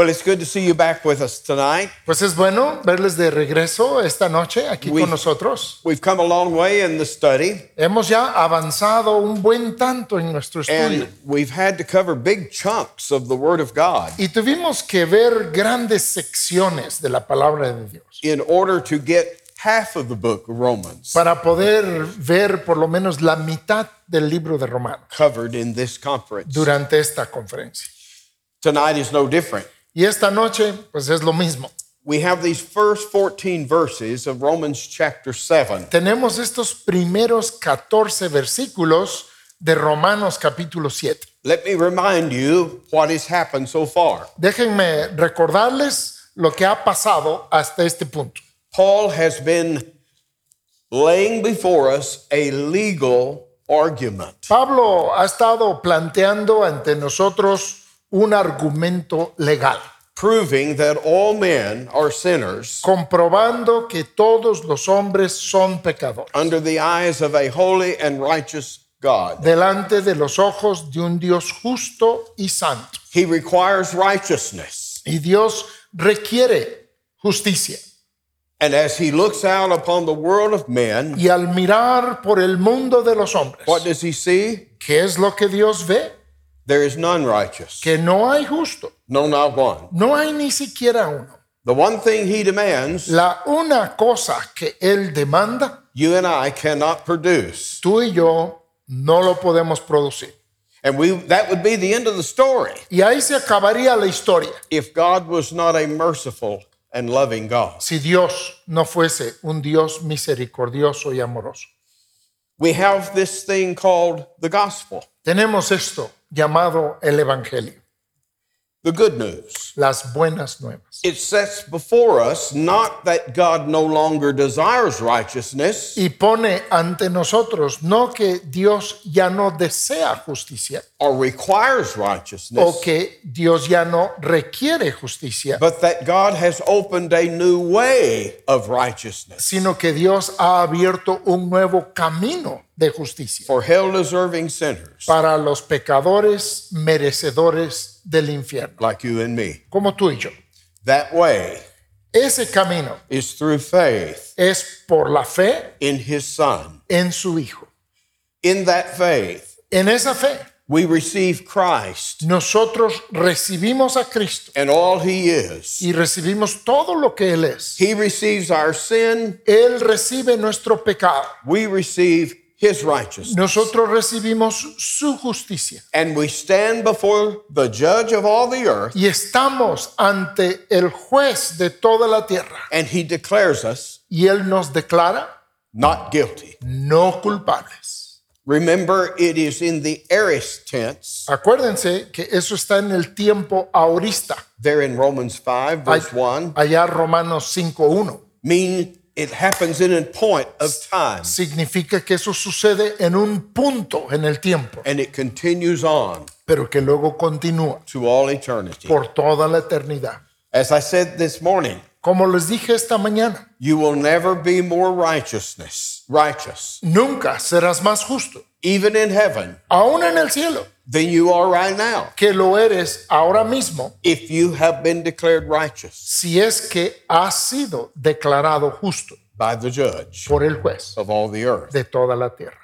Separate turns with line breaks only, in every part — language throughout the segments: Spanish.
Well, it's good to see you back with us tonight.
Pues es bueno verles de regreso esta noche aquí
We-
con nosotros.
We've come a long way in the study,
Hemos ya avanzado un buen tanto en nuestro estudio
and we've had to cover big chunks of the Word of God
y tuvimos que ver grandes secciones de la palabra de Dios
in order to get half of the book of Romans
para poder ver por lo menos la mitad del libro de Romanos
covered in this conference.
durante esta conferencia.
Tonight is no different.
Y esta noche pues es lo mismo.
We have these first 14 verses of Romans chapter 7.
Tenemos estos primeros 14 versículos de Romanos capítulo 7.
Let me remind you what has happened so far.
Déjenme recordarles lo que ha pasado hasta este punto.
Paul has been laying before us a legal argument.
Pablo ha estado planteando ante nosotros un argumento legal,
proving that all men are sinners
comprobando que todos los hombres son pecadores
under the eyes of a holy and righteous God.
delante de los ojos de un Dios justo y santo.
He requires righteousness.
Y Dios requiere justicia.
And as he looks out upon the world of men,
Y al mirar por el mundo de los hombres,
what does he see?
¿qué es lo que Dios ve?
There is none righteous.
Que no hay justo,
No, not one.
no hay ni siquiera uno.
The one thing he demands,
La una cosa que Él demanda,
you and I cannot produce.
tú y yo no lo podemos producir.
And we that would be the end of the story
Y ahí se acabaría la historia
if God was not a merciful and loving God.
si Dios no fuese un Dios misericordioso y amoroso.
We have this thing called the gospel,
Tenemos esto llamado el Evangelio,
the good news.
las buenas nuevas.
It sets before us not that God no longer desires righteousness,
Y pone ante nosotros no que Dios ya no desea justicia
or requires righteousness,
o que Dios ya no requiere justicia,
but that God has opened a new way of righteousness
sino que Dios ha abierto un nuevo camino de justicia
for hell deserving sinners
para los pecadores merecedores del infierno,
like you and me.
como tú y yo.
That way
Ese camino
is through faith
es por la fe
in His Son.
en su Hijo.
In that faith,
En esa fe,
we receive Christ
nosotros recibimos a Cristo
and all He is.
y recibimos todo lo que Él es.
He receives our sin,
Él recibe nuestro pecado.
we receive His righteousness.
Nosotros recibimos su justicia.
And we stand before the judge of all the earth,
Y estamos ante el juez de toda la tierra.
and he declares us
Y Él nos declara
not guilty.
no culpables.
Remember, it is in the aorist tense
Acuérdense que eso está en el tiempo ahorista.
there in Romans 5, verse 1,
Allá Romanos 5.1.
mean it happens in a point of time.
Significa que eso sucede en un punto en el tiempo,
and it continues on
pero que luego continúa
to all eternity.
por toda la eternidad.
As I said this morning,
Como les dije esta mañana,
you will never be more righteousness, righteous,
nunca serás más justo,
even in heaven,
aún en el cielo,
than you are right now
que lo eres ahora mismo,
if you have been declared righteous
si es que has sido declarado justo
by the judge
por el juez
of all the earth.
de toda la tierra.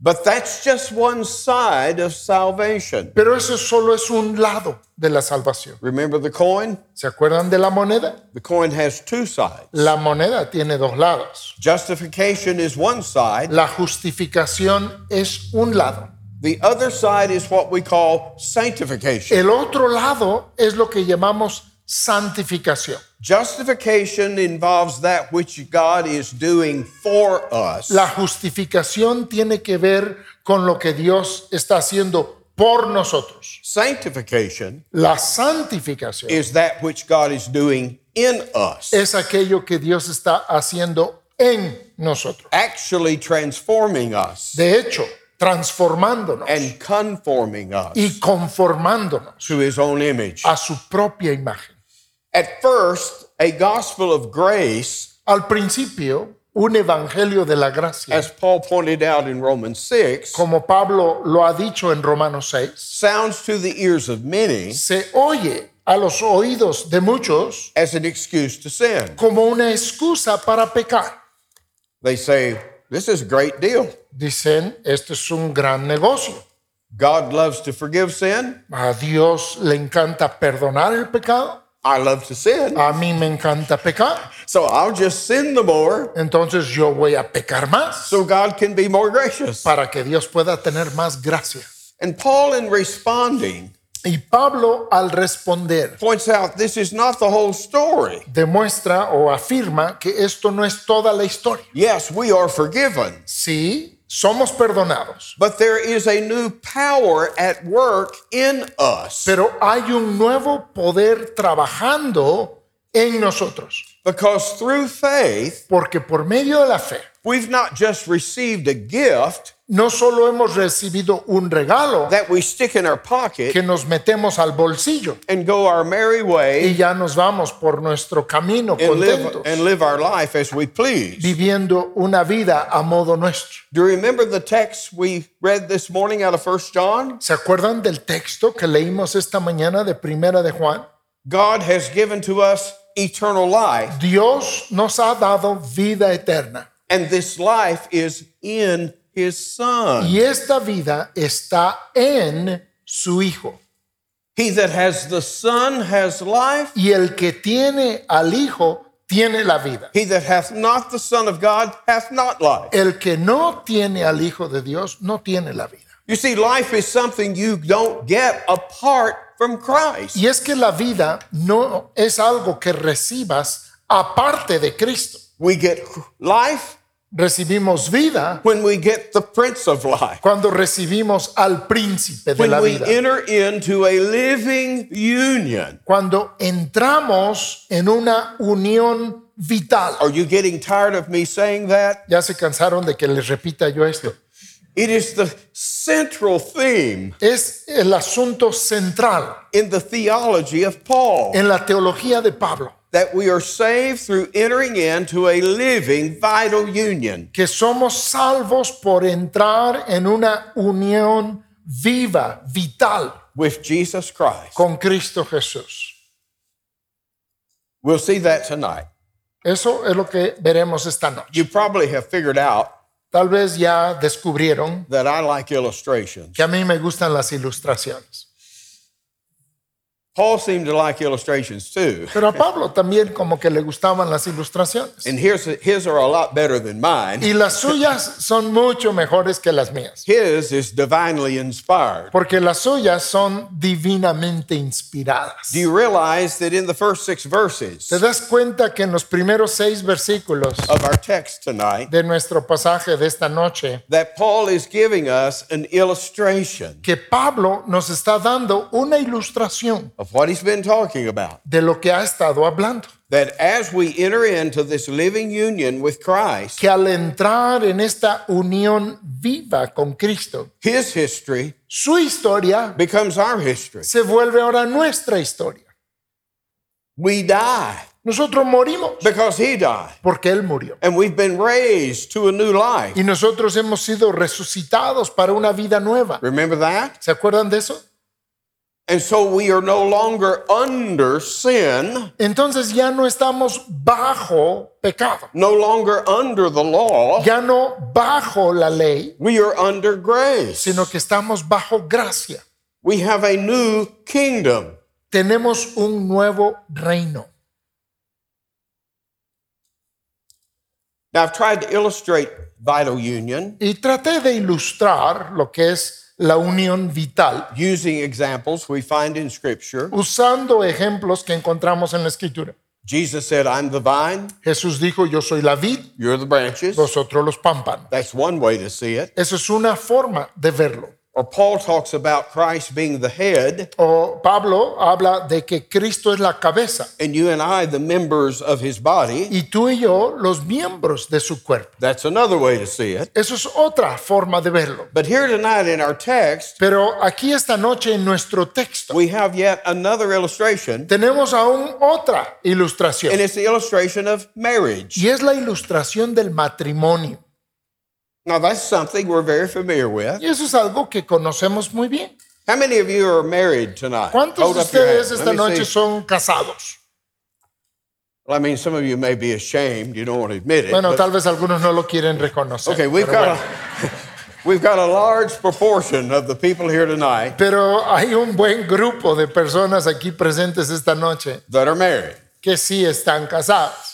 But that's just one side of salvation.
Pero eso solo es un lado de la salvación.
Remember the coin?
¿Se acuerdan de la moneda?
The coin has two sides.
La moneda tiene dos lados.
Justification is one side,
La justificación es un lado.
The other side is what we call sanctification.
El otro lado es lo que llamamos santificación.
Justification involves that which God is doing for us,
La justificación tiene que ver con lo que Dios está haciendo por nosotros.
sanctification
La santificación
is that which God is doing in us,
es aquello que Dios está haciendo en nosotros.
actually transforming us
De hecho, transformándonos
and conforming us
y conformándonos
to His own image.
a su propia imagen.
At first, a gospel of grace,
Al principio, un evangelio de la gracia,
as Paul pointed out in Romans 6,
como Pablo lo ha dicho en Romanos 6,
sounds to the ears of many
se oye a los oídos de muchos
as an excuse to sin.
como una excusa para pecar.
They say, This is a great deal.
Dicen, este es un gran negocio.
God loves to forgive sin.
A Dios le encanta perdonar el pecado.
I love to sin.
A mí me encanta pecar.
So I'll just sin the more
Entonces yo voy a pecar más
so God can be more gracious.
para que Dios pueda tener más gracia.
And Paul, in responding,
Y Pablo al responder
points out this is not the whole story.
demuestra o afirma que esto no es toda la historia.
Yes, we are forgiven,
Sí, somos perdonados,
but there is a new power at work in us
pero hay un nuevo poder trabajando en nosotros.
because through faith,
Porque por medio de la fe,
we've not just received a gift
no solo hemos recibido un regalo
that we stick in our pocket
que nos metemos al bolsillo
and go our merry
y
way
ya nos vamos por nuestro camino
and live,
contentos,
and live our life as we please.
viviendo una vida a modo nuestro.
Do you remember the text we read this morning out of 1 John?
¿Se acuerdan del texto que leímos esta mañana de Primera de Juan?
God has given to us eternal life,
Dios nos ha dado vida eterna
and this life is in His Son.
y esta vida está en su Hijo.
He that has the Son has life.
Y el que tiene al Hijo tiene la vida.
He that hath not the Son of God hath not life.
El que no tiene al Hijo de Dios no tiene la vida.
You see, life is something you don't get apart from Christ.
Y es que la vida no es algo que recibas aparte de Cristo.
We get life
Recibimos vida
when we get the Prince of Life.
cuando recibimos al príncipe de
When
la
we
vida.
enter into a living union.
Cuando entramos en una unión vital.
Are you getting tired of me saying that?
Ya se cansaron de que les repita yo esto.
It is the central theme
Es el asunto central
in the theology of Paul
en la teología de Pablo,
that we are saved through entering into a living, vital union.
que somos salvos por entrar en una unión viva, vital
with Jesus Christ.
con Cristo Jesús.
We'll see that tonight.
Eso es lo que veremos esta noche.
You probably have figured out
Tal vez ya descubrieron
that I like illustrations.
que a mí me gustan las ilustraciones.
Paul seemed to like illustrations too.
Pero a Pablo también como que le gustaban las ilustraciones.
And his are a lot better than mine.
Y las suyas son mucho mejores que las mías.
His is divinely inspired.
Porque las suyas son divinamente inspiradas.
Do you realize that in the first six verses
¿Te das cuenta que en los primeros seis versículos
of our text tonight,
de nuestro pasaje de esta noche,
that Paul is giving us an illustration
que Pablo nos está dando una ilustración
of what he's been talking about?
de lo que ha estado hablando?
That as we enter into this living union with Christ,
Que al entrar en esta unión viva con Cristo,
his history
su historia
becomes our history.
se vuelve ahora nuestra historia.
We die
Nosotros morimos
because he died.
porque Él murió.
And we've been raised to a new life.
Y nosotros hemos sido resucitados para una vida nueva.
Remember that?
¿Se acuerdan de eso?
And so we are no longer under sin,
Entonces ya no estamos bajo pecado,
no longer under the law.
ya no bajo la ley,
We are under grace.
sino que estamos bajo gracia.
We have a new kingdom.
Tenemos un nuevo reino.
Now, I've tried to illustrate vital union
Y traté de ilustrar lo que es la unión vital
using examples we find in Scripture.
usando ejemplos que encontramos en la escritura.
Jesus said, I'm the vine,
Jesús dijo, yo soy la vid,
you're the branches.
vosotros los pámpanos.
That's one way to see it.
Eso es una forma de verlo.
Or Paul talks about Christ being the head
O Pablo habla de que Cristo es la cabeza
and you and I, the members of his body.
y tú y yo los miembros de su cuerpo.
That's another way to see it.
Eso es otra forma de verlo.
But here tonight in our text,
Pero aquí esta noche en nuestro texto
we have yet another illustration,
tenemos aún otra ilustración
and it's the illustration of marriage.
y es la ilustración del matrimonio.
Now, that's something we're very familiar with.
Y eso es algo que conocemos muy bien.
How many of you are married tonight?
¿Cuántos
Hold
de ustedes esta noche
see.
son casados?
Well, I mean, some of you may be ashamed. You don't want to admit it.
Bueno,
but-
tal vez algunos no lo quieren reconocer.
okay, we've got,
bueno.
a, we've got a large proportion of the people here tonight
Pero hay un buen grupo de personas aquí presentes esta noche
that are married.
que sí están casados.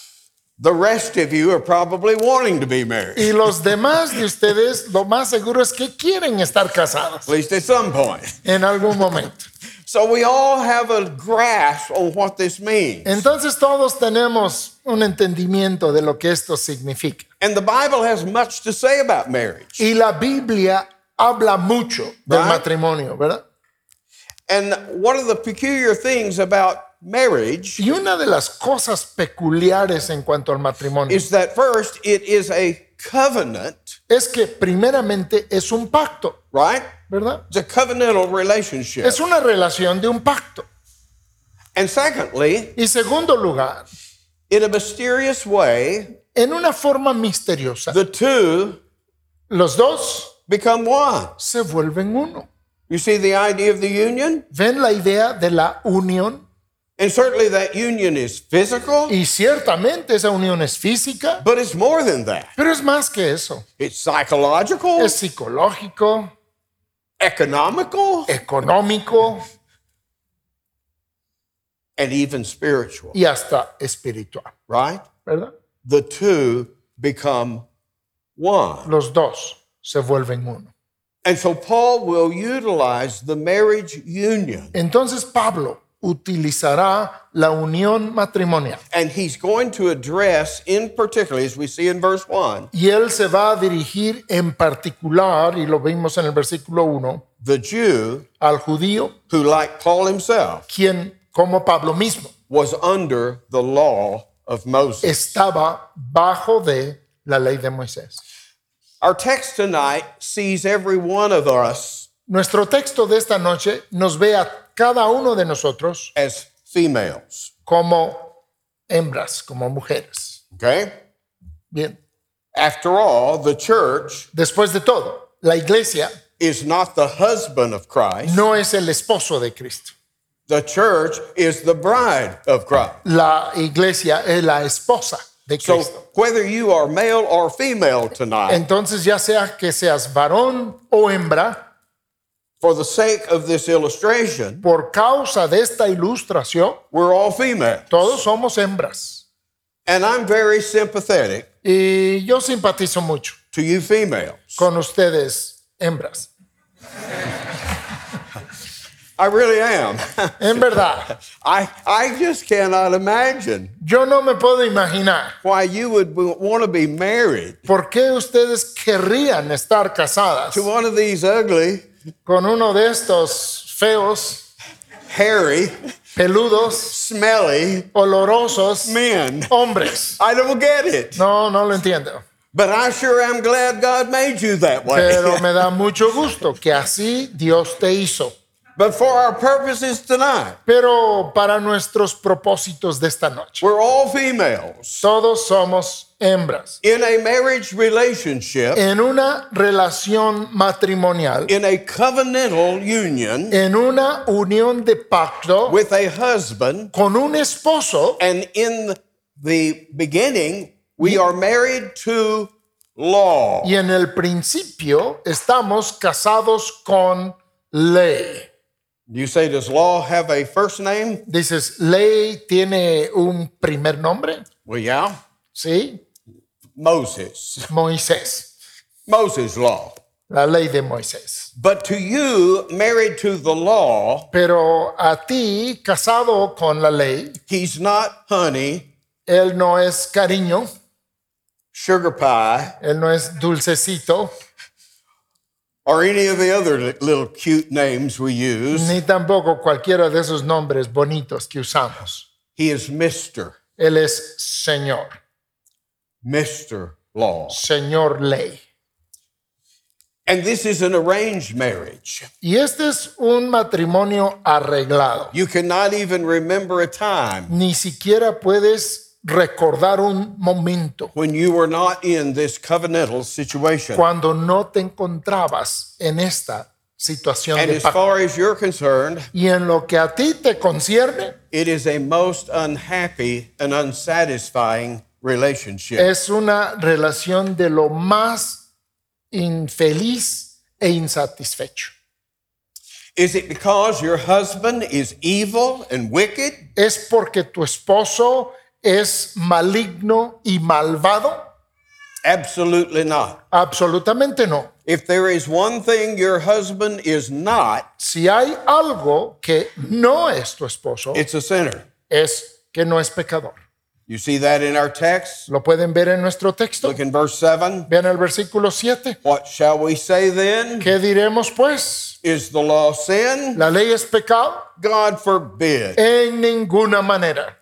The rest of you are probably wanting to be married,
Y los demás de ustedes, lo más seguro es que quieren estar casados
at least at some point.
en algún momento.
So we all have a grasp on what this means.
Entonces todos tenemos un entendimiento de lo que esto significa.
And the Bible has much to say about marriage.
Y la Biblia habla mucho del
Right.
matrimonio, ¿verdad?
And one of the peculiar things about marriage
Y una de las cosas peculiares en cuanto al matrimonio
is that first, it is a covenant,
es que primeramente es un pacto,
right?
¿verdad?
It's a covenantal relationship.
Es una relación de un pacto.
And secondly,
Y segundo lugar,
in a mysterious way,
en una forma misteriosa,
the two
los dos
become one.
se vuelven uno.
You see the idea of the union?
¿Ven la idea de la unión?
And certainly that union is physical,
Y ciertamente esa unión es física,
but it's more than that.
pero es más que eso.
It's psychological,
Es psicológico,
economical,
económico
and even spiritual,
y hasta espiritual,
right?
¿verdad?
The two become one.
Los dos se vuelven uno.
And so Paul will utilize the marriage union
Entonces Pablo utilizará la unión matrimonial
and he's going to address in particular as we see in verse 1
y él se va a dirigir en particular, y lo vimos en el versículo 1,
the Jew
al judío,
who like Paul himself
quien, como Pablo mismo,
was under the law of Moses.
estaba bajo de la ley de Moisés.
Our text tonight sees every one of us
Nuestro texto de esta noche nos ve a cada uno de nosotros
as females.
como hembras, como mujeres.
Okay?
Bien,
After all, the church
después de todo, la iglesia
is not the husband of Christ.
no es el esposo de Cristo.
The church is the bride of Christ.
La iglesia es la esposa de
So
Cristo.
whether you are male or female tonight,
Entonces, ya sea que seas varón o hembra,
for the sake of this illustration,
por causa de esta ilustración,
we're all female.
todos somos hembras.
And I'm very sympathetic
Y yo simpatizo mucho
to you females.
con ustedes, hembras.
I really am.
En verdad,
I, I just cannot imagine
yo no me puedo imaginar
why you would want to be married
por qué ustedes querrían estar casadas
to one of these ugly,
con uno de estos feos,
hairy,
peludos,
smelly
olorosos
men.
hombres.
I don't get it.
No, no lo entiendo.
But I sure am glad God made you that way.
Pero me da mucho gusto que así Dios te hizo.
But for our purposes tonight,
Pero para nuestros propósitos de esta noche,
we're all females
todos somos hembras.
in a marriage relationship,
En una relación matrimonial,
in a covenantal union
en una unión de pacto
with a husband.
con un esposo,
And in the beginning, we are married to law.
y en el principio estamos casados con ley.
You say, does law have a first name?
Dices, ¿ley tiene un primer nombre?
Well, yeah.
Sí,
Moses.
Moisés,
Moses' law.
la ley de Moisés.
But to you, married to the law,
Pero a ti, casado con la ley,
he's not honey,
él no es cariño,
sugar pie,
él no es dulcecito,
or any of the other little cute names we use.
ni tampoco cualquiera de esos nombres bonitos que usamos.
He is Mr.
Él es Señor,
Mr. Law.
Señor ley.
And this is an arranged marriage.
Y este es un matrimonio arreglado.
You cannot even remember a time
Ni siquiera puedes recordar un momento
when you were not in this covenantal situation.
cuando no te encontrabas en esta situación
And
de
as
pacto.
far as you're concerned,
Y en lo que a ti te concierne,
it is a most unhappy and unsatisfying relationship.
es una relación de lo más infeliz e insatisfecho.
Is it because your husband is evil and wicked?
¿Es porque tu esposo es maligno y malvado?
Absolutely not.
Absolutamente no.
If there is one thing your husband is not,
Si hay algo que no es tu esposo,
it's a sinner.
es que no es pecador.
You see that in our text?
¿Lo pueden ver en nuestro texto?
Look in verse 7.
Vean el versículo 7.
What shall we say then?
¿Qué diremos pues?
Is the law sin?
¿La ley es pecado?
God forbid.
En ninguna manera.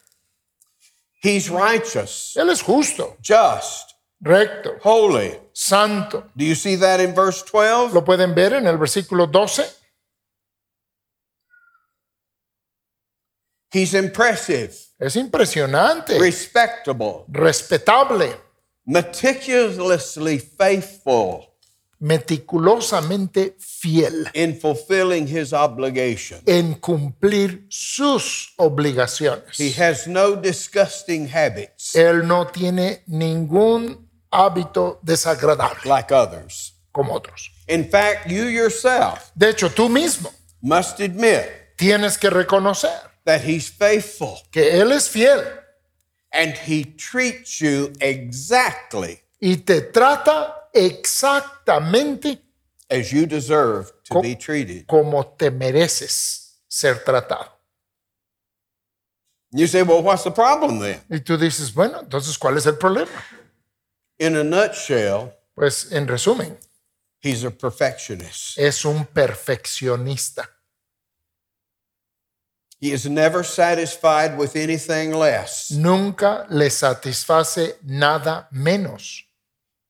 He's righteous,
Él es justo,
just,
recto,
holy.
santo.
Do you see that in verse 12?
¿Lo pueden ver en el versículo 12?
He's impressive,
Es impresionante,
respectable,
respetable,
meticulously faithful
meticulosamente fiel
in fulfilling his obligation.
en cumplir sus obligaciones.
He has no disgusting habits
Él no tiene ningún hábito desagradable
like others.
como otros.
In fact, you yourself
De hecho, tú mismo
must admit
tienes que reconocer
that he's faithful
que Él es fiel
and he treats you exactly
y te trata exactamente
as you deserve to
Co-
be treated.
como te mereces ser tratado.
You say, well, what's the problem then?
Y tú dices, bueno, entonces, ¿cuál es el problema?
In a nutshell,
Pues en resumen,
he's a perfectionist.
es un perfeccionista.
He is never satisfied with anything less.
Nunca le satisface nada menos.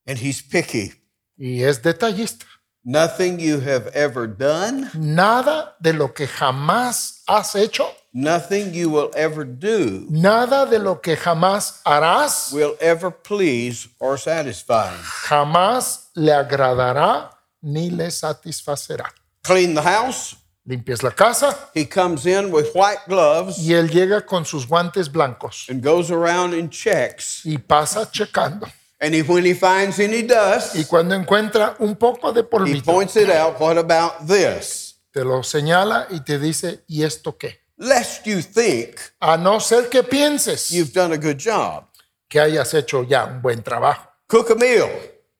And he's picky.
Y es detallista.
Nothing you have ever done,
Nada de lo que jamás has hecho,
nothing you will ever do
nada de lo que jamás harás,
will ever please or satisfy him.
jamás le agradará ni le satisfacerá.
Clean the house.
Limpias la casa
He comes in with white gloves
y él llega con sus guantes blancos
and goes around and checks.
y pasa checando.
And he, when he finds any dust,
Y cuando encuentra un poco de
he
polvito,
points it out. What about this?
te lo señala y te dice, ¿y esto qué?
Lest you think
A no ser que pienses
you've done a good job.
que hayas hecho ya un buen trabajo.
Cook a meal,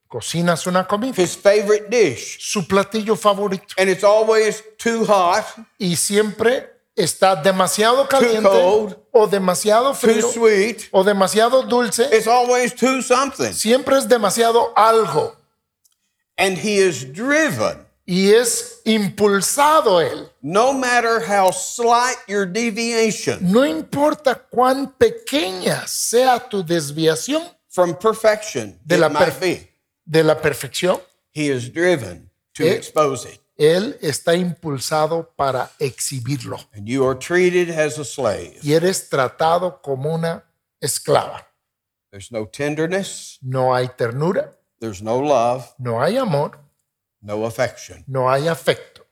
Cocinas una comida,
his favorite dish,
su platillo favorito,
and it's always too hot,
y siempre está demasiado caliente
cold,
o demasiado
too
frío
sweet.
o demasiado dulce.
It's always too something.
Siempre es demasiado algo
And he is driven,
y es impulsado él.
no matter how slight your deviation
No importa cuán pequeña sea tu desviación
from perfection
De la
might
perf-
be.
de la perfección,
He is driven to
Eh.
expose it.
Él está impulsado para exhibirlo.
And you are treated as a slave.
Y eres tratado como una esclava.
There's no tenderness,
No hay ternura,
there's no love,
no hay amor,
no affection.
no hay afecto.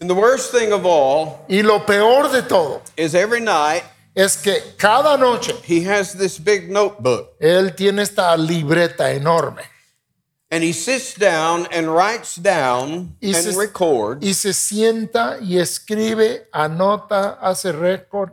And the worst thing of all
Y lo peor de todo
is every night
es que cada noche
he has this big notebook
él tiene esta libreta enorme
and he sits down and writes down
Y
and
se-
records
y se sienta y escribe, anota, hace récord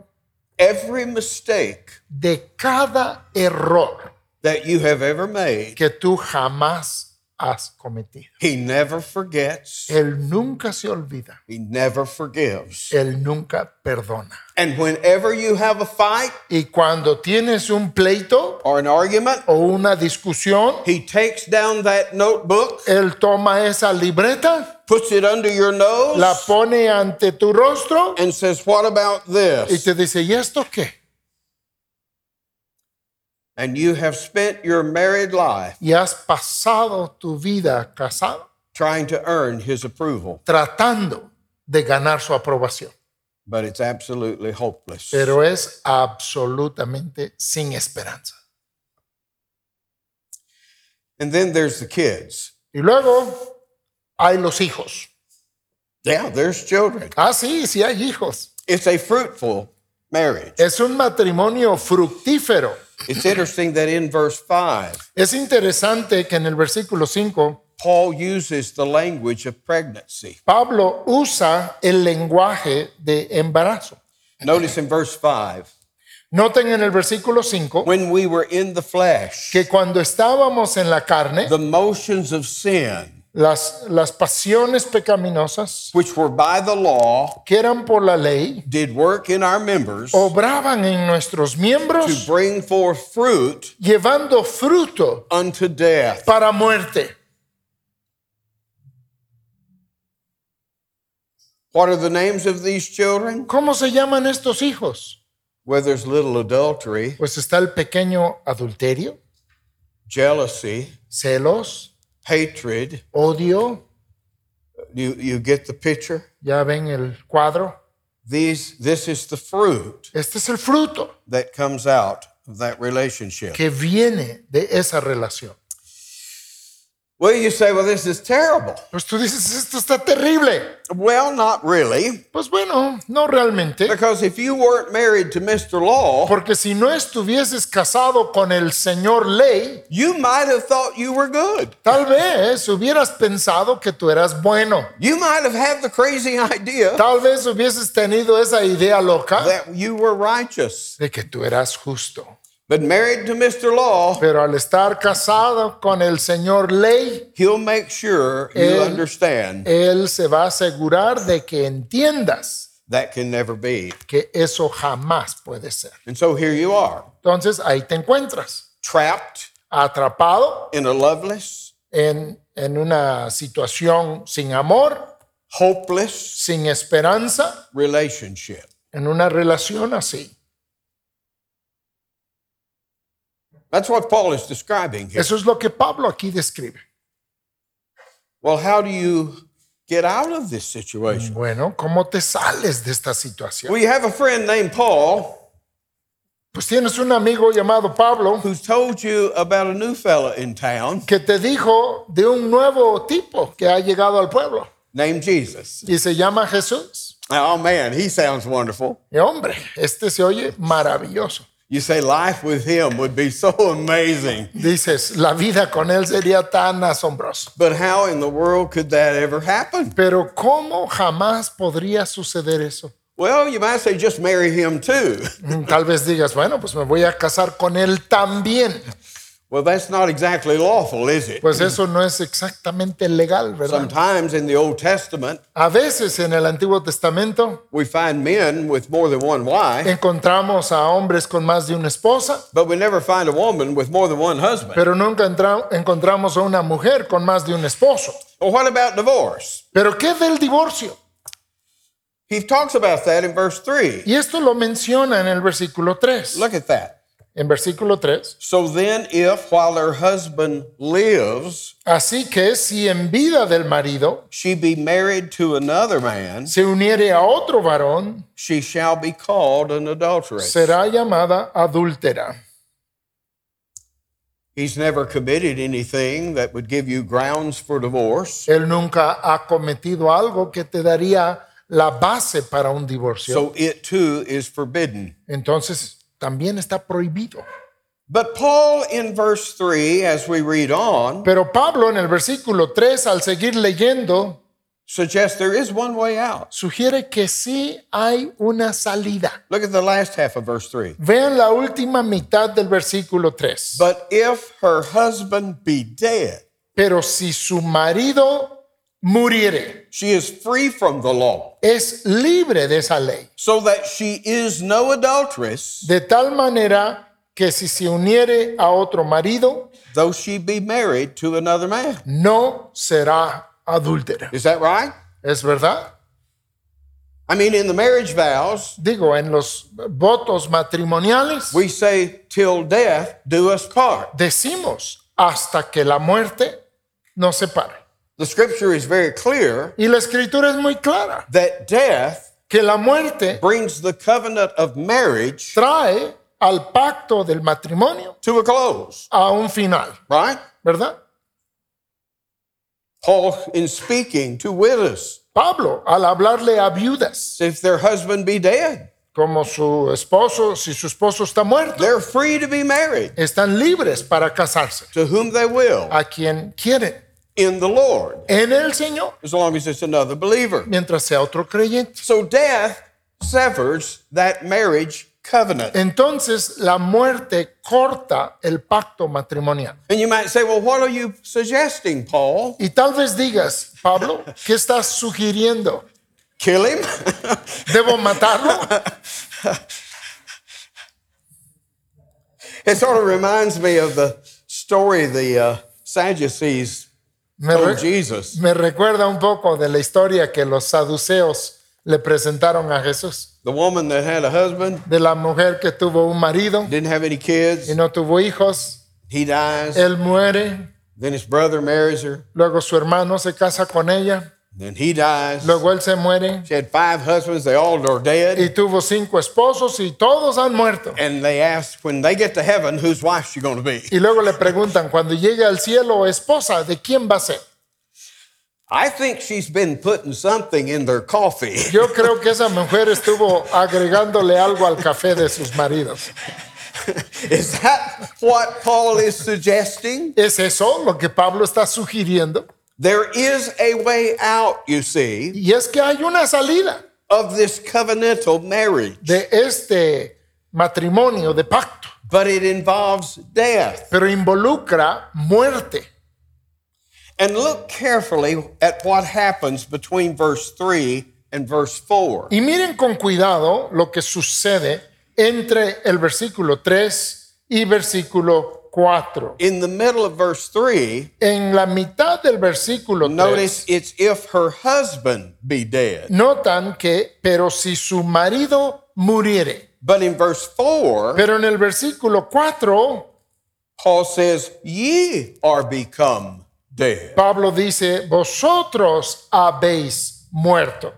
every mistake
de cada error
that you have ever made.
que tú jamás has cometido.
He never forgets,
Él nunca se olvida,
he never forgives.
él nunca perdona.
And whenever you have a fight
Y cuando tienes un pleito
or an argument,
o una discusión,
he takes down that notebook,
él toma esa libreta,
puts it under your nose,
la pone ante tu rostro
and says, What about
y
this?
te dice, ¿y esto qué?
And you have spent your married life
Y has pasado tu vida casado
trying to earn his approval,
tratando de ganar su aprobación,
but it's absolutely hopeless.
pero es absolutamente sin esperanza.
And then there's the kids.
Y luego hay los hijos.
Yeah, there's children.
Ah, sí, sí hay hijos.
It's a fruitful marriage.
Es un matrimonio fructífero.
It's interesting that in verse 5,
Es interesante que en el versículo 5
Paul uses the language of pregnancy.
Pablo usa el lenguaje de embarazo.
Notice in verse 5,
Noten en el versículo 5
when we were in the flesh,
que cuando estábamos en la carne,
the motions of sin,
las, las pasiones pecaminosas
which were by the law,
que eran por la ley,
did work in our members to
obraban en nuestros miembros
bring forth fruit
llevando fruto
unto death.
para muerte.
What are the names of these children?
¿Cómo se llaman estos hijos?
Where there's little adultery,
Pues está el pequeño adulterio,
jealousy,
celos,
hatred.
odio.
You, you get the picture?
Ya ven el cuadro.
These, this is the fruit
Este es el fruto
that comes out of that relationship.
que viene de esa relación.
Well, you say, well, this is terrible.
Pues tú dices, esto está terrible.
Well, not really.
Pues bueno, no realmente.
Because if you weren't married to Mr. Law,
Porque si no estuvieses casado con el señor ley,
you might have thought you were good.
tal vez hubieras pensado que tú eras bueno.
You might have had the crazy idea
Tal vez hubieses tenido esa idea loca
that you were righteous.
de que tú eras justo.
But married to Mr. Law,
Pero al estar casado con el señor ley,
he'll make sure you
El-
understand
él se va a asegurar de que entiendas
that can never be.
que eso jamás puede ser.
And so here you are,
Entonces ahí te encuentras,
trapped
atrapado
in a loveless,
en, en una situación sin amor,
hopeless
sin esperanza,
relationship.
en una relación así.
That's what Paul is describing here.
Eso es lo que Pablo aquí describe.
Well, how do you get out of this situation?
Bueno, ¿cómo te sales de esta situación?
Well, you have a friend named Paul
Pues tienes un amigo llamado Pablo
who's told you about a new fella in town
que te dijo de un nuevo tipo que ha llegado al pueblo
named Jesus.
y se llama Jesús.
Oh man, he sounds wonderful.
Y hombre, este se oye maravilloso.
You say life with him would be so amazing.
Dices, la vida con él sería tan asombrosa.
But how in the world could that ever happen?
Pero ¿cómo jamás podría suceder eso?
Well, you might say just marry him too.
Mm, Tal vez digas, bueno, pues me voy a casar con él también.
Well, that's not exactly lawful, is it?
Pues eso no es exactamente legal, ¿verdad?
Sometimes in the Old Testament,
A veces en el Antiguo Testamento
we find men with more than one wife,
encontramos a hombres con más de una esposa,
but we never find a woman with more than one husband.
pero nunca encontramos a una mujer con más de un esposo.
Well, what about divorce?
Pero ¿qué del divorcio?
He talks about that in verse 3.
Y esto lo menciona en el versículo 3.
Look at that.
En versículo 3.
So then, if while her husband lives,
Así que si en vida del marido
she be married to another man,
se uniere a otro varón,
she shall be called an adulteress.
será llamada adúltera.
He's never committed anything that would give you grounds for divorce.
Él nunca ha cometido algo que te daría la base para un divorcio.
So it too is forbidden.
Entonces, también está prohibido.
But Paul in verse 3, as we read on,
Pero Pablo en el versículo 3, al seguir leyendo,
suggests there is one way out.
sugiere que sí hay una salida.
Look at the last half of verse 3.
Vean la última mitad del versículo 3.
But if her husband be dead,
Pero si su marido muriere,
she is free from the law,
es libre de esa ley.
so that she is no adulteress,
De tal manera que si se uniere a otro marido,
though she be married to another man.
no será adúltera.
Is that right?
¿Es verdad?
I mean, in the marriage vows,
Digo, en los votos matrimoniales
we say, till death do us part.
decimos hasta que la muerte nos separe.
The scripture is very clear
Y la escritura es muy clara,
that death
que la muerte
brings the covenant of marriage
trae al pacto del matrimonio
to a close,
a un final,
right?
¿verdad?
Paul, in speaking to widows,
Pablo al hablarle a viudas,
if their husband be dead.
como su esposo, si su esposo está muerto,
They're free to be married
están libres para casarse
to whom they will
a quien quieren
in the Lord,
en el Señor,
as long as it's another believer.
mientras sea otro creyente.
So death severs that marriage covenant.
Entonces la muerte corta el pacto matrimonial.
And you might say, well, what are you suggesting, Paul?
Y tal vez digas, Pablo, ¿qué estás sugiriendo?
Kill him?
¿Debo matarlo?
it sort of reminds me of the story the uh, Sadducees
Me, re-
Jesus.
me recuerda un poco de la historia que los saduceos le presentaron a Jesús,
The woman that had a husband,
de la mujer que tuvo un marido
didn't have any kids,
y no tuvo hijos,
he dies,
él muere,
then his brother marries her,
luego su hermano se casa con ella,
then he dies.
luego él se muere
She had five husbands, they all are dead.
y tuvo cinco esposos y todos han muerto.
And they asked, when they get to heaven, whose wife she going to be?
Y luego le preguntan, cuando llegue al cielo, esposa, ¿de quién va a ser?
I think she's been putting something in their coffee.
Yo creo que esa mujer estuvo agregándole algo al café de sus maridos.
Is that what Paul is suggesting?
¿Es eso lo que Pablo está sugiriendo?
There is a way out, you see,
Y es que hay una salida
of this covenantal marriage,
de este matrimonio, de pacto,
but it involves death.
pero involucra muerte.
And look carefully at what happens between verse 3 and verse 4.
Y miren con cuidado lo que sucede entre el versículo 3 y versículo 4.
In the middle of verse 3,
En la mitad del versículo 3,
notice it's if her husband be dead.
notan que, pero si su marido muriere.
But in verse 4,
Pero en el versículo 4,
Paul says, Ye are become dead.
Pablo dice, vosotros habéis muerto.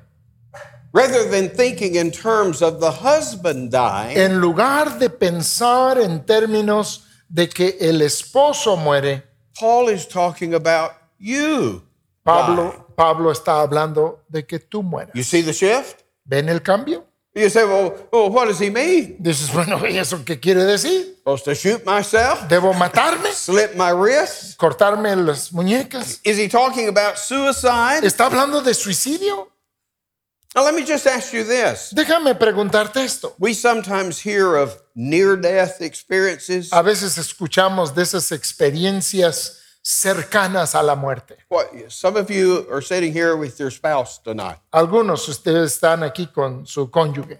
Rather than thinking in terms of the husband dying,
En lugar de pensar en términos de que el esposo muere,
Paul is talking about you.
Pablo, Pablo está hablando de que tú mueras.
You see the shift?
¿Ven el cambio?
You say, well, well, what does he mean?
Dices, bueno, ¿y eso qué quiere decir?
Supposed to shoot myself?
¿Debo matarme?
Slip my wrist?
¿Cortarme las muñecas?
Is he talking about suicide?
¿Está hablando de suicidio?
Now, let me just ask you this.
Déjame preguntarte esto.
We sometimes hear of near death experiences.
A veces escuchamos de esas experiencias cercanas a la muerte.
What, some of you are sitting here with your spouse tonight.
Algunos de ustedes están aquí con su cónyuge.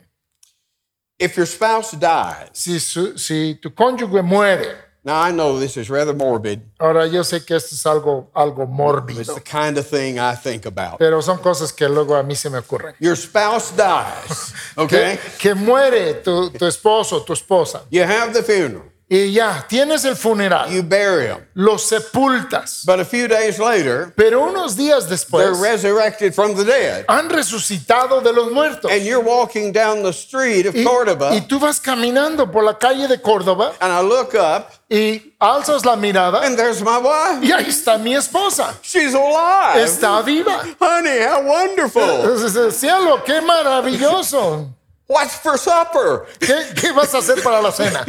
If your spouse dies,
Si, su- si tu cónyuge muere,
now I know this is rather morbid,
ahora yo sé que esto es algo, algo
it's
mórbido,
the kind of thing I think about.
pero son cosas que luego a mí se me ocurren.
Your spouse dies, okay?
Que, que muere tu, tu esposo, tu esposa,
You have the funeral,
y ya, tienes el funeral,
you bury them,
los sepultas,
but a few days later,
pero unos días
they're
después
resurrected from the dead,
han resucitado de los muertos.
and you're walking down the street of
Y,
Cordoba,
y tú vas caminando por la calle de Córdoba.
And I look up,
y alzas la mirada
and there's my wife.
y ahí está mi esposa.
She's alive.
Está viva.
Honey, how wonderful.
Entonces, cielo, qué maravilloso.
What's for supper?
¿Qué, qué vas a hacer para la cena?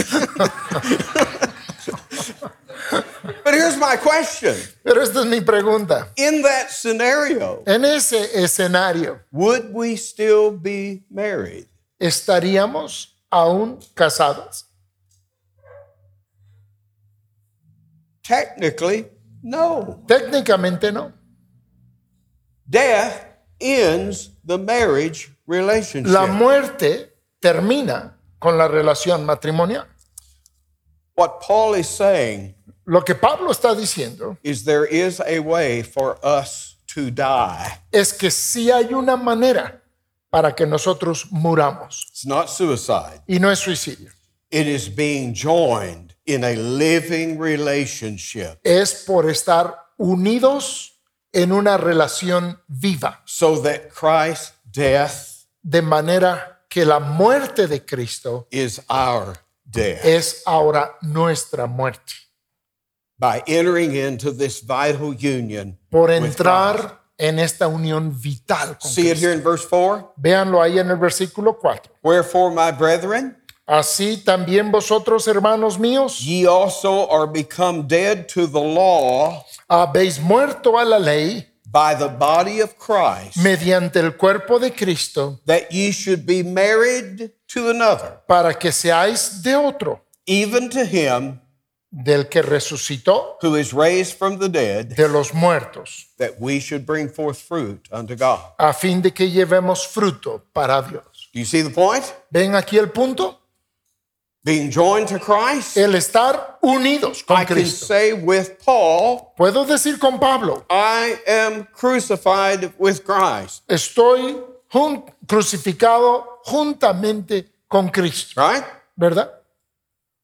But here's my question.
Pero esta es mi pregunta.
In that scenario,
En ese escenario,
would we still be married?
¿estaríamos aún casados?
Technically, no.
Técnicamente no.
Death ends the marriage relationship.
La muerte termina con la relación matrimonial.
what Paul is saying
Lo que Pablo está diciendo
is there is a way for us to die.
es que sí hay una manera para que nosotros muramos.
It's not suicide.
Y no es suicidio.
It is being joined in a living relationship
Es por estar unidos en una relación viva.
so that Christ's death
De manera que la muerte de Cristo
is our death.
es ahora nuestra muerte.
By entering into this vital union
Por entrar en esta unión vital con
See it here in verse 4?
Véanlo ahí en el versículo 4.
Wherefore, my brethren,
Así también vosotros, hermanos míos,
ye also are become dead to the law
habéis muerto a la ley
by the body of Christ,
mediante el cuerpo de Cristo
that ye should be married to another,
para que seáis de otro,
even to him
del que resucitó
who is raised from the dead,
de los muertos,
that we should bring forth fruit unto God.
a fin de que llevemos fruto para Dios.
Do you see the point?
¿Ven aquí el punto?
Being joined to Christ,
El estar unidos con
I can say with Paul,
Puedo decir con Pablo,
I am crucified with Christ.
estoy jun- crucificado juntamente con Cristo,
Right?
¿verdad?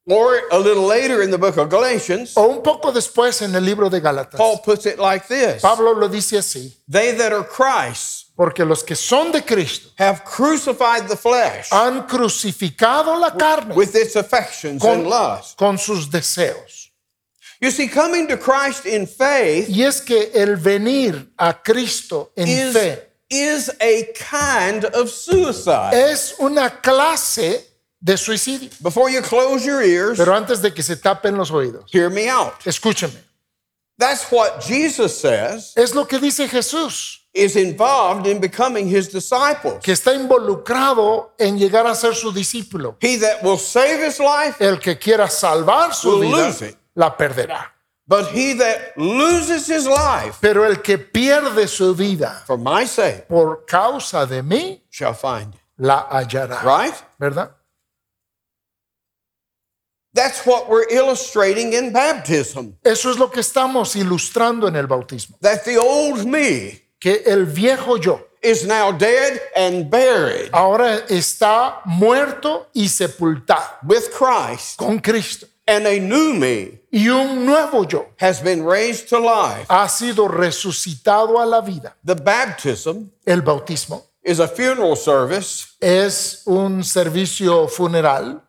Or a little later in the book of Galatians,
O un poco después en el libro de Gálatas,
Paul puts it like this
Pablo lo dice así,
They that are Christ
porque los que son de Cristo
have crucified the flesh
han crucificado la carne
with its affections
con,
and lusts.
con sus deseos.
You see, coming to Christ in faith
Y es que el venir a Cristo en
is,
fe
is a kind of suicide.
es una clase de suicidio.
Before you close your ears,
Pero antes de que se tapen los oídos,
hear me out.
escúcheme.
That's what Jesus says
Es lo que dice Jesús,
is involved in becoming his disciples.
que está involucrado en llegar a ser su discípulo.
He that will save his life,
El que quiera salvar su
Will
vida,
lose it.
la perderá.
but he that loses his life
Pero el que pierde su vida
for my sake
por causa de mí,
shall find it.
la hallará.
Right?
¿Verdad?
That's what we're illustrating in baptism.
Eso es lo que estamos ilustrando en el bautismo.
That the old me
Que el viejo yo
is now dead and buried
ahora está muerto y sepultado
with Christ,
con Cristo.
and a new me
Y un nuevo yo
has been raised to life.
ha sido resucitado a la vida.
The baptism
El bautismo
is a funeral service
es un servicio funeral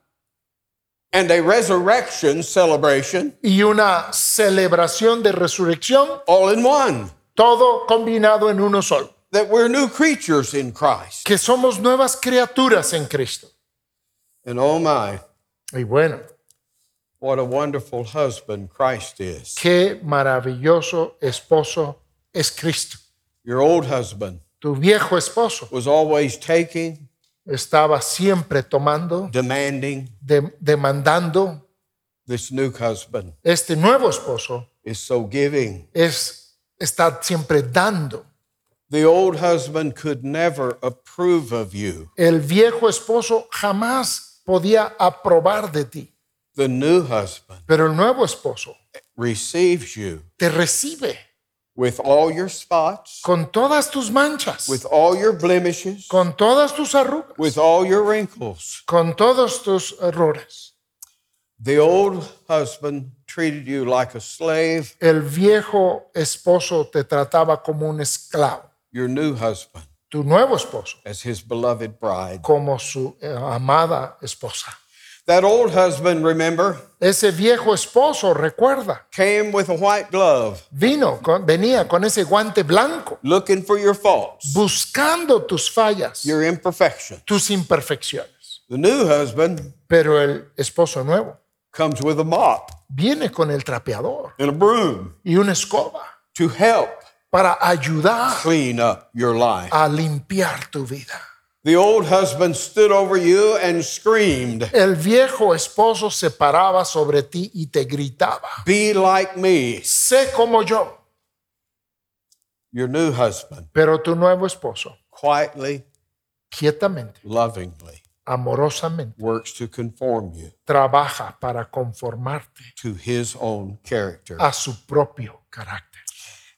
and a resurrection celebration
y una celebración de resurrección,
all in one.
todo combinado en uno solo.
That we're new creatures in Christ.
Que somos nuevas criaturas en Cristo.
And oh my,
Y bueno,
what a wonderful husband Christ is.
qué maravilloso esposo es Cristo.
Your old husband
Tu viejo esposo
was always taking,
estaba siempre tomando,
demanding.
de- demandando.
This new husband
Este nuevo esposo
is so giving.
es está siempre dando.
The old husband could never approve of you.
El viejo esposo jamás podía aprobar de ti,
The new husband
pero el nuevo esposo
receives you
te recibe
with all your spots,
con todas tus manchas,
with all your blemishes,
con todas tus arrugas,
with all your wrinkles.
con todos tus errores.
The old husband treated you like a slave.
El viejo esposo te trataba como un esclavo,
Your new husband
tu nuevo esposo
as his beloved bride.
como su eh, amada esposa.
That old husband, remember,
Ese viejo esposo, recuerda,
came with a white glove
vino, con- venía con ese guante blanco,
looking for your faults,
buscando tus fallas,
your imperfections.
tus imperfecciones.
The new husband
Pero el esposo nuevo
comes with a mop
viene con el trapeador
and a broom
y una escoba
to help
para ayudar
clean up your life.
a limpiar tu vida.
The old husband stood over you and screamed,
El viejo esposo se paraba sobre ti y te gritaba,
Be like me.
sé como yo.
Your new husband,
Pero tu nuevo esposo,
quietly,
quietamente,
lovingly,
amorosamente,
works to conform you
trabaja para conformarte
to his own character.
a su propio carácter.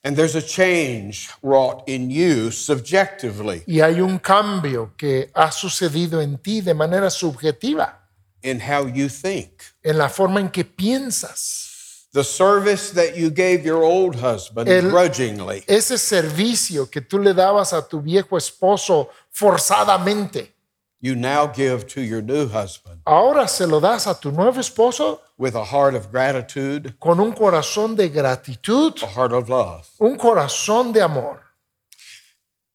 And there's a change wrought in you subjectively.
Y hay un cambio que ha sucedido en ti de manera subjetiva,
in how you think.
en la forma en que piensas.
The service that you gave your old husband
El-
grudgingly,
Ese servicio que tú le dabas a tu viejo esposo forzadamente,
you now give to your new husband
ahora se lo das a tu nuevo esposo
with a heart of gratitude,
con un corazón de gratitud,
a heart of love.
un corazón de amor.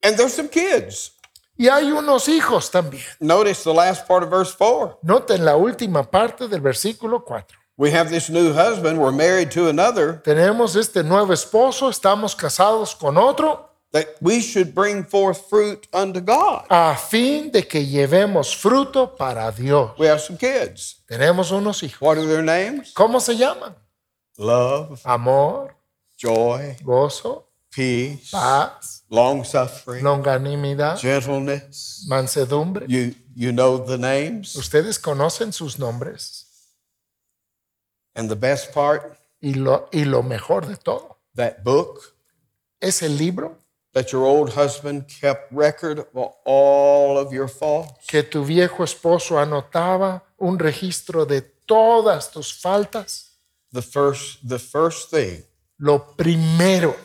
And there's some kids.
Y hay unos hijos también.
Notice the last part of verse 4.
Noten la última parte del versículo 4.
We have this new husband, we're married to another,
Tenemos este nuevo esposo, estamos casados con otro,
that we should bring forth fruit unto God.
a fin de que llevemos fruto para Dios.
We have some kids.
Tenemos unos hijos.
What are their names?
¿Cómo se llaman?
Love,
Amor,
joy,
gozo,
peace,
paz,
long suffering,
longanimidad,
gentleness.
mansedumbre.
You you know the names.
Ustedes conocen sus nombres.
And the best part,
Y lo, y lo mejor de todo,
that book
es el libro
that your old husband kept record of all of your faults.
que tu viejo esposo anotaba un registro de todas tus faltas.
The first the first thing
Lo primero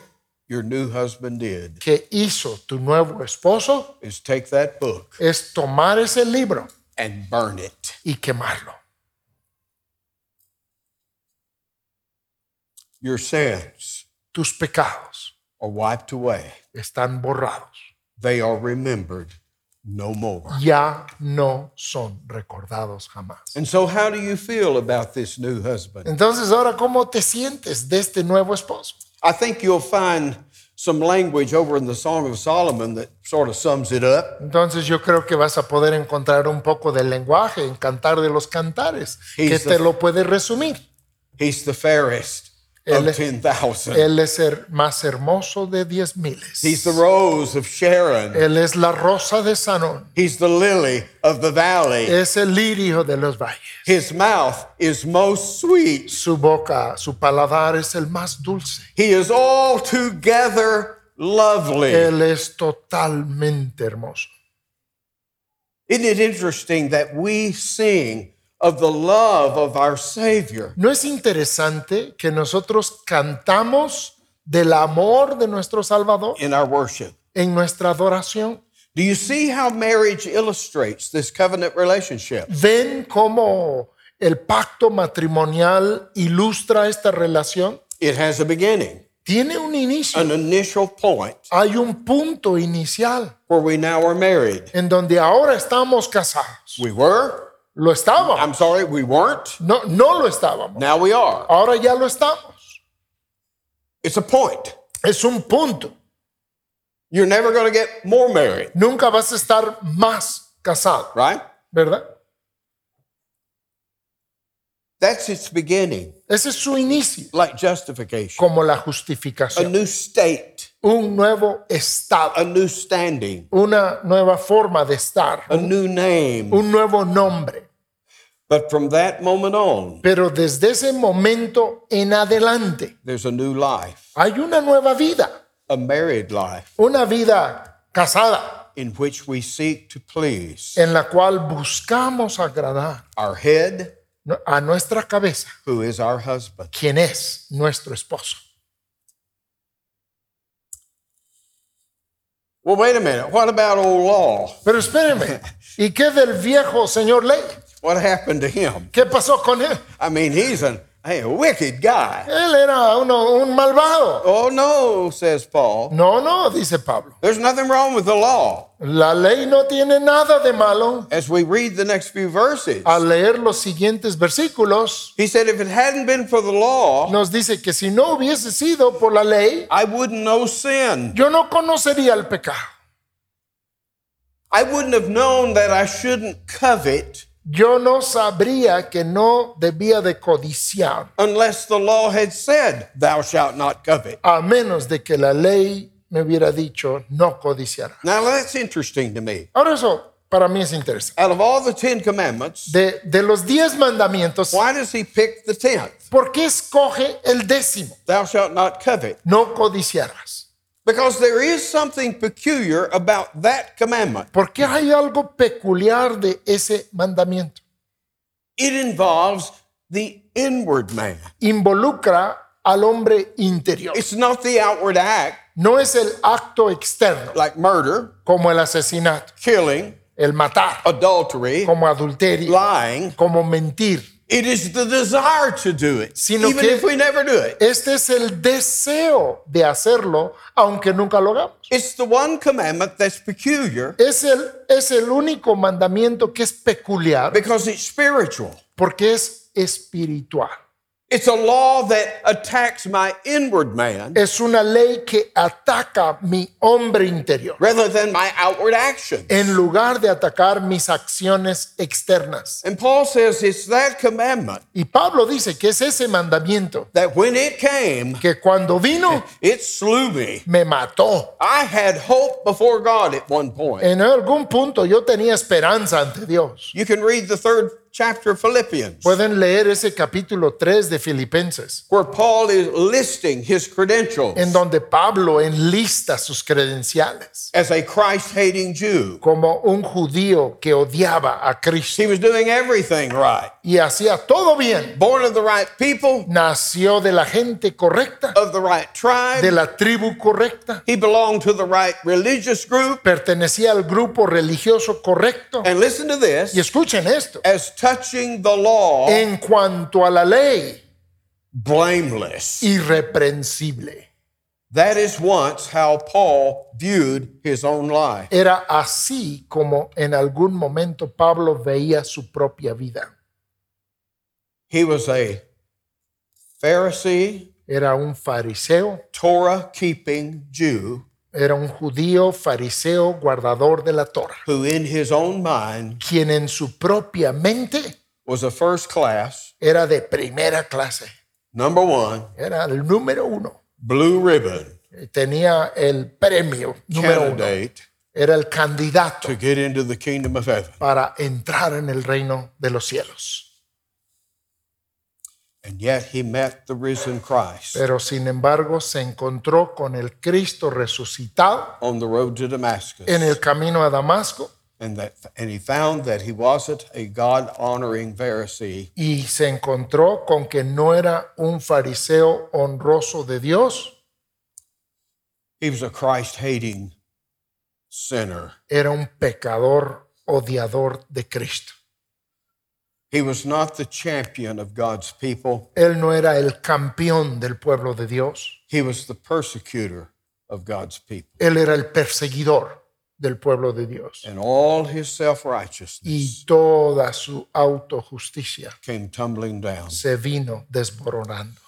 your new husband did
que hizo tu nuevo esposo
is take that book
es tomar ese libro
and burn it.
y quemarlo.
Your sins
Tus pecados
are wiped away.
están borrados.
They are remembered no more.
Ya no son recordados jamás.
And so how do you feel about this new husband?
Entonces, ahora, ¿cómo te sientes de este nuevo esposo?
I think you'll find some language over in the Song of Solomon that sort of sums it up.
Entonces yo creo que vas a poder encontrar un poco del lenguaje en Cantar de los Cantares, que
He's
te lo puede resumir.
He's the fairest
Él
of
es-
10,000.
Él es el más hermoso de diez miles.
He's the rose of Sharon.
Él es la rosa de Sanón.
He's the lily of the valley.
Es el lirio de los valles.
His mouth is most sweet.
Su boca, su paladar es el más dulce.
He is altogether lovely.
Él es totalmente hermoso.
Isn't it interesting that we sing of the love of our Savior?
¿No es interesante que nosotros cantamos del amor de nuestro Salvador
in our worship.
en nuestra adoración?
Do you see how marriage illustrates this covenant relationship?
¿Ven cómo el pacto matrimonial ilustra esta relación?
It has a beginning,
Tiene un inicio.
an initial point
Hay un punto inicial
where we now are married.
en donde ahora estamos casados.
We were,
Lo estábamos.
I'm sorry, we weren't.
No, no lo estábamos.
Now we are.
Ahora ya lo estamos.
It's a point.
Es un punto.
You're never going to get more married,
Nunca vas a estar más casado,
right?
¿verdad?
That's its beginning,
Ese es su inicio,
like justification,
como la
a
justificación.
new state,
Un nuevo estado,
a new standing,
una nueva forma de estar,
a new name.
un nuevo nombre.
But from that moment on,
Pero desde ese momento en adelante
there's a new life,
hay una nueva vida,
a married life,
una vida casada.
In which we seek to please
en la cual buscamos agradar.
our head,
a nuestra cabeza,
who is our husband.
quien es nuestro esposo.
Well, wait a minute. What about old law?
Pero espéreme, ¿y qué del viejo señor ley?
What happened to him?
¿Qué pasó con él?
I mean, he's an, hey, a wicked guy.
Él era uno, un malvado.
Oh, no, says Paul.
No, no, dice Pablo.
There's nothing wrong with the law.
La ley no tiene nada de malo.
As we read the next few verses,
Al leer los siguientes versículos,
he said, if it hadn't been for the law,
nos dice que si no hubiese sido por la ley,
I wouldn't know sin.
yo no conocería el pecado.
I wouldn't have known that I shouldn't covet
Yo no sabría que no debía de codiciar,
unless the law had said, thou shalt not covet.
a menos de que la ley me hubiera dicho no codiciará.
Now, that's interesting to me.
Ahora eso para mí es interesante.
Out of all the Ten Commandments,
De, de los diez mandamientos,
why does he pick the tenth?
¿por qué escoge el décimo?
Thou shalt not covet.
No codiciarás.
Because there is something peculiar about that commandment.
Porque hay algo peculiar de ese mandamiento.
It involves the inward man.
Involucra al hombre interior.
It's not the outward act,
No es el acto externo,
like murder,
como el asesinato,
killing,
el matar,
adultery,
como adulterio,
lying.
como mentir.
It is the desire to do it,
Sino
even
que-
if we never do it.
Este es el deseo de hacerlo, aunque nunca lo hagamos.
It's the one commandment that's peculiar
Es el, es el único mandamiento que es peculiar
because it's spiritual.
porque es espiritual.
It's a law that attacks my inward man
Es una ley que ataca mi hombre interior
rather than my outward action.
en lugar de atacar mis acciones externas.
And Paul says it's that commandment
Y Pablo dice que es ese mandamiento
that when it came,
que cuando vino
it slew me.
me mató.
I had hope before God at one point.
En algún punto yo tenía esperanza ante Dios.
You can read the third chapter of Philippians,
Pueden leer ese capítulo 3 de Filipenses,
where Paul is listing his credentials
en donde Pablo enlista sus credenciales
as a Christ hating Jew.
como un judío que odiaba a Cristo
He was doing everything right.
Y hacía todo bien.
Born of the right people,
Nació de la gente correcta,
of the right tribe.
de la tribu correcta,
He belonged to the right religious group.
pertenecía al grupo religioso correcto.
And listen to this
Y escuchen esto,
as touching the law,
en cuanto a la ley,
blameless.
irreprensible.
That is once how Paul viewed his own life.
Era así como en algún momento Pablo veía su propia vida.
He was a Pharisee,
Era un fariseo,
Torah keeping Jew
era un judío fariseo guardador de la Torah,
who, in his own mind,
quien en su propia mente
was a first class,
era de primera clase,
number one,
era el número uno,
blue ribbon
tenía el premio número uno, era el candidato
to get into the kingdom of heaven.
para entrar en el reino de los cielos.
And yet he met the risen Christ
Pero sin embargo se encontró con el Cristo resucitado
on the road to Damascus.
en el camino a Damasco
and, that, and he found that he wasn't a God honoring Pharisee,
y se encontró con que no era un fariseo honroso de Dios,
he was a Christ hating sinner.
era un pecador odiador de Cristo.
He was not the champion of God's people,
Él no era el campeón del pueblo de Dios,
he was the persecutor of God's people.
él era el perseguidor del pueblo de Dios.
And all his self righteousness
Y toda su autojusticia
came tumbling down.
se vino desboronando.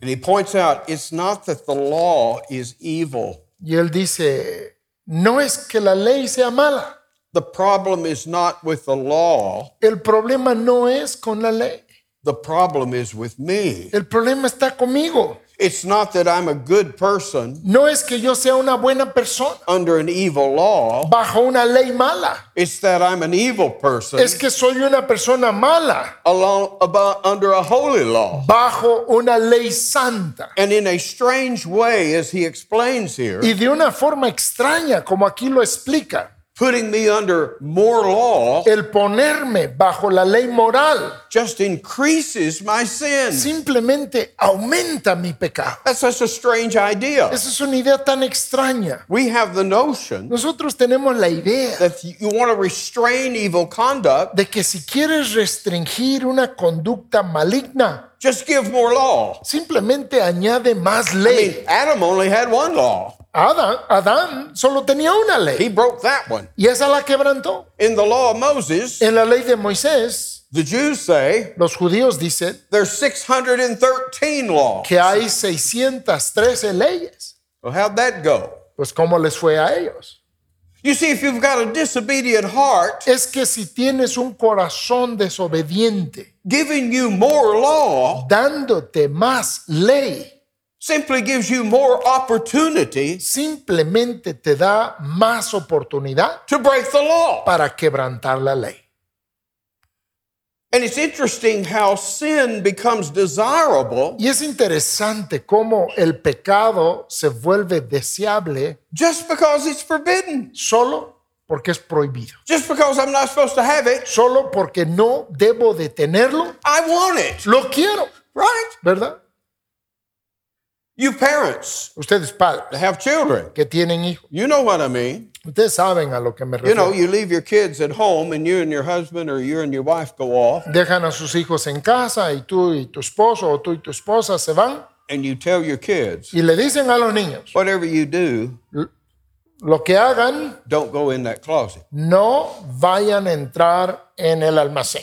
And he points out it's not that the law is evil.
Y él dice, no es que la ley sea mala,
The problem is not with the law,
el problema no es con la ley,
the problem is with me.
el problema está conmigo.
It's not that I'm a good person
No es que yo sea una buena persona
under an evil law,
bajo una ley mala,
it's that I'm an evil person
es que soy una persona mala
along, about, under a holy law.
bajo una ley santa.
And in a strange way, as he explains here,
Y de una forma extraña, como aquí lo explica,
putting me under more law
el ponerme bajo la ley moral
just increases my sin.
simplemente aumenta mi pecado.
That's such a strange idea.
Esa es una idea tan extraña.
We have the notion
Nosotros tenemos la idea
that you want to restrain evil conduct,
de que si quieres restringir una conducta maligna,
just give more law.
simplemente añade más ley.
I mean. Adam only had one law.
Adán, Adán solo tenía una ley.
He broke that one.
y esa la quebrantó.
In the law of Moses,
En la ley de Moisés,
the Jews say
los judíos dicen
there's 613 laws.
que hay 613 leyes.
Well, how'd that go?
Pues ¿cómo les fue a ellos?
You see, if you've got a disobedient heart,
Es que si tienes un corazón desobediente,
giving you more law
dándote más ley,
simply gives you more opportunity
simplemente te da más oportunidad
to break the law.
para quebrantar la ley.
And it's interesting how sin becomes desirable
Y es interesante cómo el pecado se vuelve deseable
just because it's forbidden,
solo porque es prohibido,
just because I'm not supposed to have it.
solo porque no debo de tenerlo,
I want it,
lo quiero,
right?
¿verdad?
You parents
Ustedes padres
have children,
que tienen hijos,
you know what I mean.
Ustedes saben a lo que me
You know,
refiero.
you leave your kids at home and you and your husband or you and your wife go off
Dejan a sus hijos en casa y tú y tu esposo o tú y tu esposa se van
and you tell your kids,
y le dicen a los niños,
whatever you do,
lo que hagan,
don't go in that closet.
no vayan a entrar en el almacén.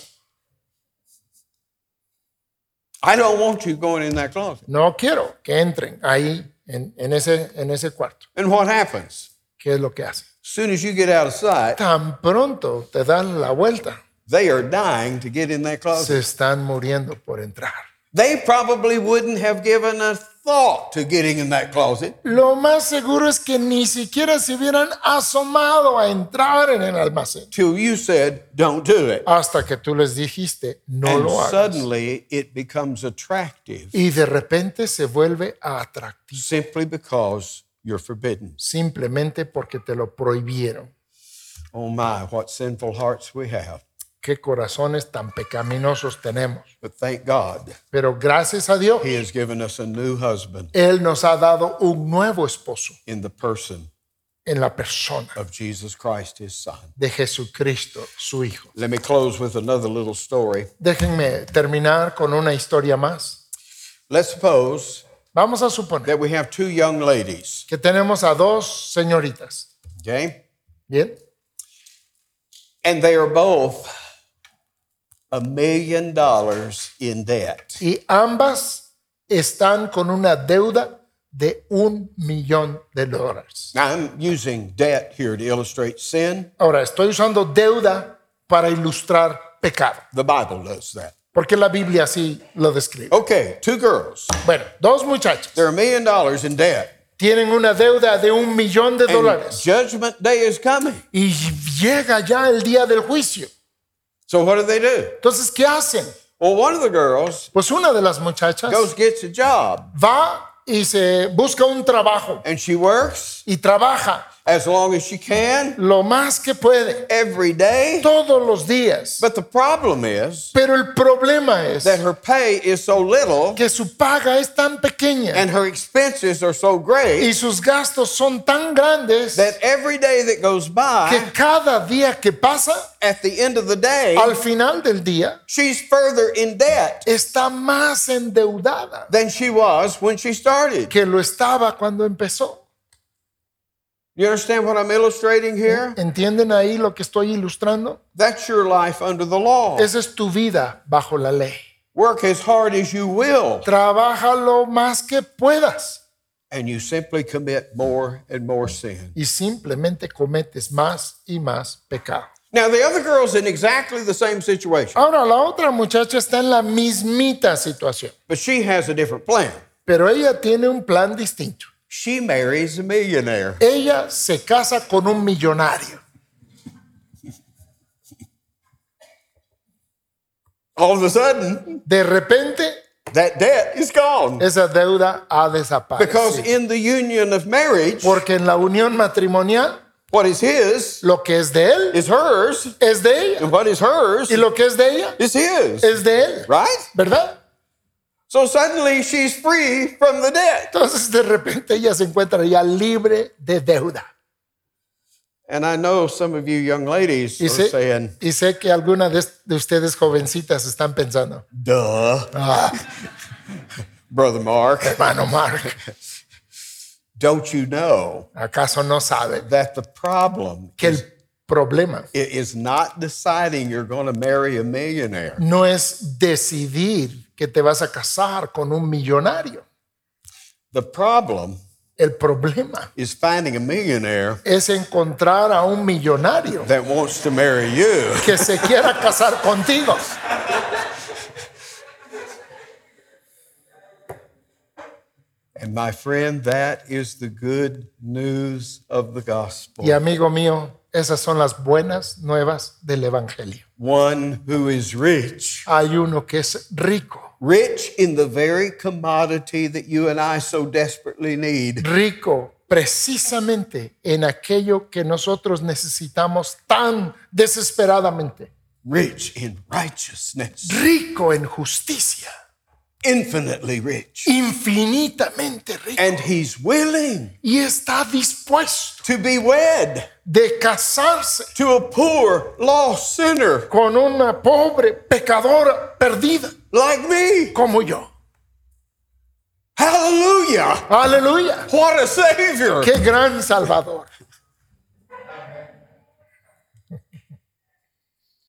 I don't want you going in that closet.
No quiero que entren ahí en, en ese, en ese cuarto.
And what happens?
¿Qué es lo que hacen?
As soon as you get out of sight,
Tan pronto te dan la vuelta,
they are dying to get in that closet.
se están muriendo por entrar.
They probably wouldn't have given a thought to getting in that closet
Lo más seguro es que ni siquiera se hubieran asomado a entrar en el almacén
till you said, don't do it.
hasta que tú les dijiste, no
and
lo hagas.
suddenly it becomes attractive
Y de repente se vuelve atractivo,
simply because you're forbidden.
simplemente porque te lo prohibieron.
Oh my, what sinful hearts we have.
Qué corazones tan pecaminosos tenemos.
But thank God,
Pero gracias a Dios,
He has given us a new husband
Él nos ha dado un nuevo esposo
in the person
en la persona
of Jesus Christ, His Son.
de Jesucristo, su Hijo.
Let me close with another little story.
Déjenme terminar con una historia más.
Let's suppose
Vamos a suponer
that we have two young ladies,
que tenemos a dos señoritas.
okay?
Bien.
And they are both a million dollars in debt.
Y ambas están con una deuda de un millón de dólares.
Now, I'm using debt here to illustrate sin.
Ahora, estoy usando deuda para ilustrar pecado,
The Bible does that.
Porque la Biblia así lo describe.
Okay, two girls.
Bueno, dos muchachas
They're a million dollars in debt.
tienen una deuda de un millón de
And
dólares
judgment day is coming.
y llega ya el día del juicio.
So what do they do?
Entonces, ¿qué hacen?
Well, one of the girls
Pues una de las muchachas
goes gets a job
va y se busca un trabajo
and she works
y trabaja
as long as she can
lo más que puede
every day.
todos los días.
But the problem is
Pero el problema es
that her pay is so little
que su paga es tan pequeña
and her expenses are so great
y sus gastos son tan grandes
that every day that goes by.
que cada día que pasa,
at the end of the day,
al final del día,
she's further in debt
está más endeudada
than she was when she started.
que lo estaba cuando empezó.
You understand what I'm illustrating here?
¿Entienden ahí lo que estoy ilustrando?
That's your life under the law.
Esa es tu vida bajo la ley.
Work as hard as you will,
Trabaja lo más que puedas
and you simply commit more and more sin.
y simplemente cometes más y más pecado.
Now, the other girl's in exactly the same situation,
Ahora, la otra muchacha está en la mismita situación,
but she has a different plan.
pero ella tiene un plan distinto.
She marries a millionaire.
Ella se casa con un millonario.
All of a sudden,
De repente,
that debt is gone.
esa deuda ha
Because
desaparecido.
in the union of marriage,
Porque en la unión matrimonial,
what is his
lo que es de él
is hers,
es de ella.
and what is hers
Y lo que es de ella
is his.
es de él.
Right?
¿Verdad?
So suddenly she's free from the debt.
Entonces, de repente, ella se encuentra ya libre de deuda.
And I know some of you young ladies
Y
are
sé,
saying,
y sé que algunas de, de ustedes jovencitas están pensando,
duh,
ah,
Brother Mark,
hermano Mark,
don't you know
¿acaso no sabe
that the problem
que el problema
i- is not deciding you're going to marry a millionaire?
no es decidir que te vas a casar con un millonario?
The problem
El problema
is finding a millionaire
es encontrar a un millonario
that wants to marry you.
que se quiera casar contigo.
And my friend, that is the good news of the gospel.
Y amigo mío, esas son las buenas nuevas del Evangelio.
One who is rich,
Hay uno que es rico,
rich in the very commodity that you and I so desperately need.
rico precisamente en aquello que nosotros necesitamos tan desesperadamente,
Rich in righteousness,
rico en justicia,
infinitely rich.
infinitamente rico.
And he's willing
Y está dispuesto
to be wed
de casarse
to a poor, lost sinner
con una pobre pecadora perdida
like me.
como yo.
Hallelujah.
Hallelujah.
What a Savior.
Qué gran Salvador.